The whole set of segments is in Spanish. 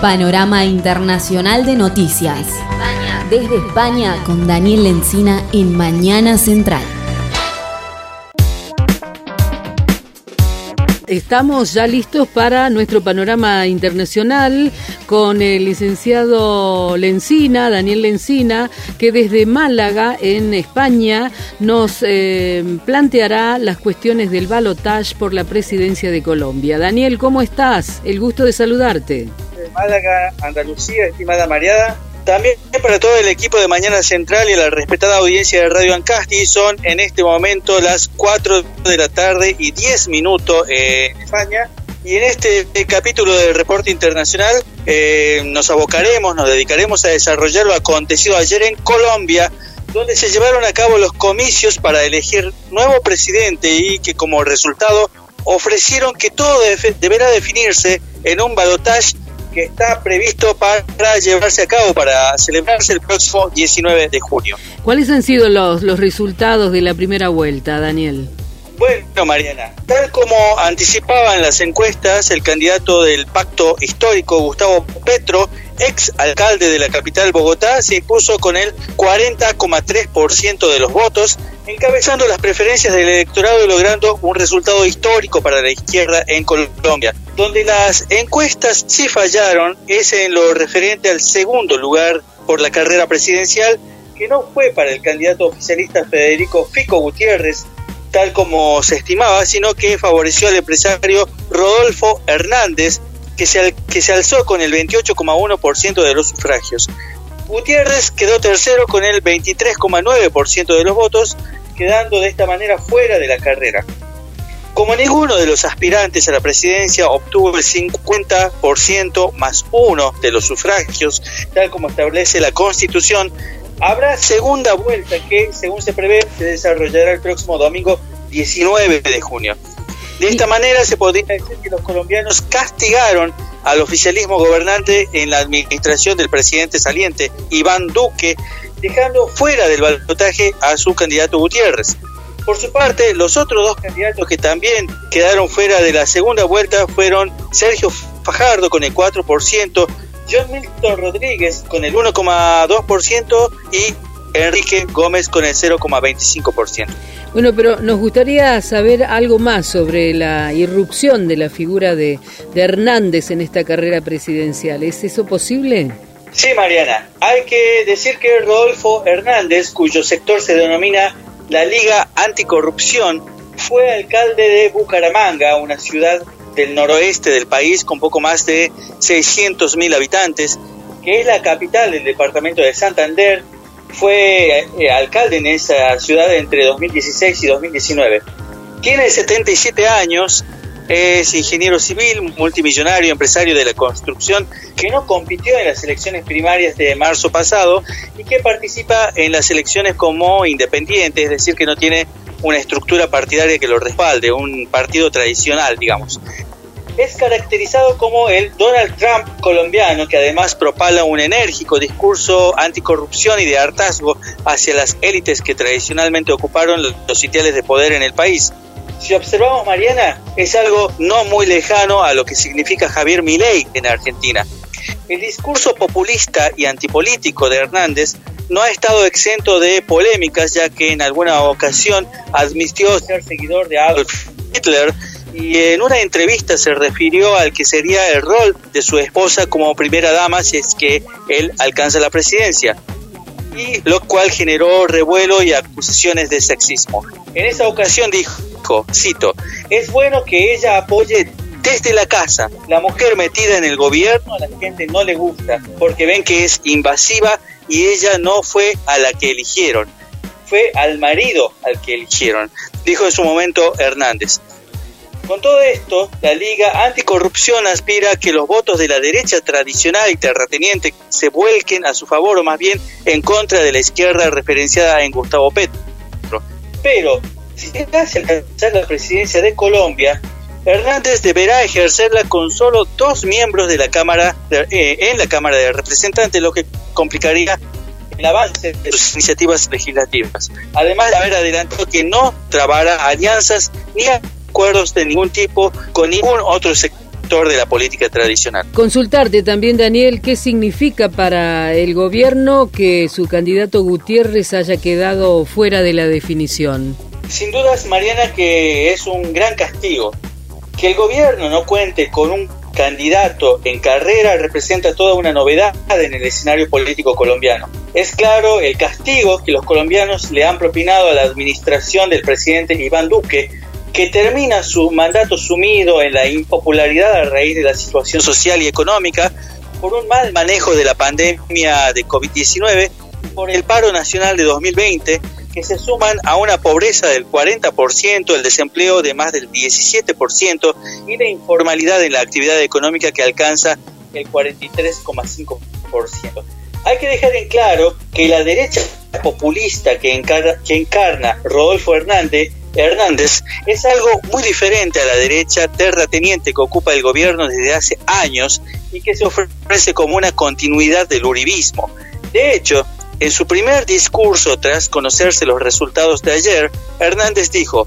Panorama Internacional de Noticias. Desde España con Daniel Lencina en Mañana Central. Estamos ya listos para nuestro panorama internacional con el licenciado Lencina, Daniel Lencina, que desde Málaga, en España, nos eh, planteará las cuestiones del balotage por la presidencia de Colombia. Daniel, ¿cómo estás? El gusto de saludarte. Málaga, Andalucía, estimada Mariada. También para todo el equipo de Mañana Central y la respetada audiencia de Radio Ancasti, son en este momento las 4 de la tarde y 10 minutos en España. Y en este capítulo del reporte internacional eh, nos abocaremos, nos dedicaremos a desarrollar lo acontecido ayer en Colombia, donde se llevaron a cabo los comicios para elegir nuevo presidente y que como resultado ofrecieron que todo deberá definirse en un balotaje que está previsto para llevarse a cabo, para celebrarse el próximo 19 de junio. ¿Cuáles han sido los, los resultados de la primera vuelta, Daniel? Bueno, Mariana, tal como anticipaban las encuestas, el candidato del pacto histórico, Gustavo Petro, ex alcalde de la capital Bogotá, se impuso con el 40,3% de los votos, encabezando las preferencias del electorado y logrando un resultado histórico para la izquierda en Colombia. Donde las encuestas sí fallaron es en lo referente al segundo lugar por la carrera presidencial, que no fue para el candidato oficialista Federico Fico Gutiérrez, tal como se estimaba, sino que favoreció al empresario Rodolfo Hernández, que se, que se alzó con el 28,1% de los sufragios. Gutiérrez quedó tercero con el 23,9% de los votos, quedando de esta manera fuera de la carrera. Como ninguno de los aspirantes a la presidencia obtuvo el 50% más uno de los sufragios, tal como establece la Constitución, Habrá segunda vuelta que, según se prevé, se desarrollará el próximo domingo 19 de junio. De esta manera se podría decir que los colombianos castigaron al oficialismo gobernante en la administración del presidente saliente, Iván Duque, dejando fuera del balotaje a su candidato Gutiérrez. Por su parte, los otros dos candidatos que también quedaron fuera de la segunda vuelta fueron Sergio Fajardo con el 4%, John Milton Rodríguez con el 1,2% y Enrique Gómez con el 0,25%. Bueno, pero nos gustaría saber algo más sobre la irrupción de la figura de, de, Hernández en esta carrera presidencial. ¿Es eso posible? Sí, Mariana. Hay que decir que Rodolfo Hernández, cuyo sector se denomina la Liga Anticorrupción, fue alcalde de Bucaramanga, una ciudad del noroeste del país con poco más de 600.000 habitantes, que es la capital del departamento de Santander. Fue eh, alcalde en esa ciudad entre 2016 y 2019. Tiene 77 años, es ingeniero civil, multimillonario, empresario de la construcción, que no compitió en las elecciones primarias de marzo pasado y que participa en las elecciones como independiente, es decir, que no tiene una estructura partidaria que lo respalde, un partido tradicional, digamos es caracterizado como el Donald Trump colombiano, que además propala un enérgico discurso anticorrupción y de hartazgo hacia las élites que tradicionalmente ocuparon los sitiales de poder en el país. Si observamos, Mariana, es algo no muy lejano a lo que significa Javier Milei en Argentina. El discurso populista y antipolítico de Hernández no ha estado exento de polémicas, ya que en alguna ocasión admitió ser seguidor de Adolf Hitler y en una entrevista se refirió al que sería el rol de su esposa como primera dama si es que él alcanza la presidencia, y lo cual generó revuelo y acusaciones de sexismo. En esa ocasión dijo, cito, es bueno que ella apoye desde la casa. La mujer metida en el gobierno a la gente no le gusta porque ven que es invasiva y ella no fue a la que eligieron, fue al marido al que eligieron, dijo en su momento Hernández. Con todo esto, la Liga Anticorrupción aspira a que los votos de la derecha tradicional y terrateniente se vuelquen a su favor o más bien en contra de la izquierda referenciada en Gustavo Petro. Pero, si se hace alcanzar la presidencia de Colombia, Hernández deberá ejercerla con solo dos miembros de la Cámara eh, en la Cámara de Representantes, lo que complicaría el avance de sus iniciativas legislativas. Además de haber adelantado que no trabará alianzas ni acuerdos de ningún tipo con ningún otro sector de la política tradicional. Consultarte también, Daniel, qué significa para el gobierno que su candidato Gutiérrez haya quedado fuera de la definición. Sin dudas, Mariana, que es un gran castigo. Que el gobierno no cuente con un candidato en carrera representa toda una novedad en el escenario político colombiano. Es claro el castigo que los colombianos le han propinado a la administración del presidente Iván Duque, que termina su mandato sumido en la impopularidad a raíz de la situación social y económica por un mal manejo de la pandemia de COVID-19, por el paro nacional de 2020 que se suman a una pobreza del 40%, el desempleo de más del 17% y la informalidad en la actividad económica que alcanza el 43,5%. Hay que dejar en claro que la derecha populista que encarna, que encarna Rodolfo Hernández, Hernández es algo muy diferente a la derecha terrateniente que ocupa el gobierno desde hace años y que se ofrece como una continuidad del uribismo. De hecho, en su primer discurso, tras conocerse los resultados de ayer, Hernández dijo,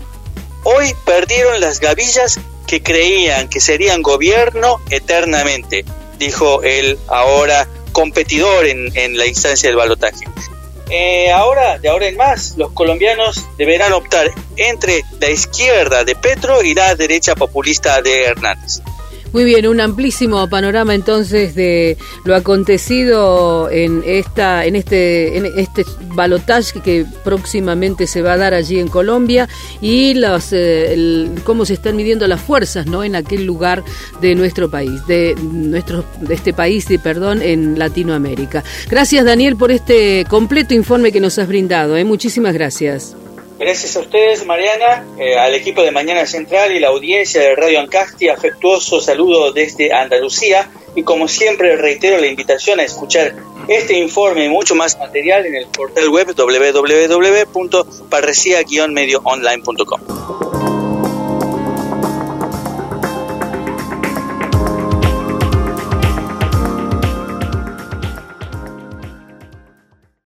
hoy perdieron las gavillas que creían que serían gobierno eternamente, dijo el ahora competidor en, la instancia del balotaje. Eh, ahora, de ahora en más, los colombianos deberán optar entre la izquierda de Petro y la derecha populista de Hernández. Muy bien, un amplísimo panorama entonces de lo acontecido en esta, en este, en este balotaje que próximamente se va a dar allí en Colombia y los, eh, cómo se están midiendo las fuerzas, ¿no? En aquel lugar de nuestro país, de nuestro, de este país, de perdón, en Latinoamérica. Gracias Daniel por este completo informe que nos has brindado. ¿eh? Muchísimas gracias. Gracias a ustedes, Mariana, eh, al equipo de Mañana Central y la audiencia de Radio Ancasti. Afectuoso saludo desde Andalucía. Y como siempre, reitero la invitación a escuchar este informe y mucho más material en el portal web www.parrecia-medioonline.com.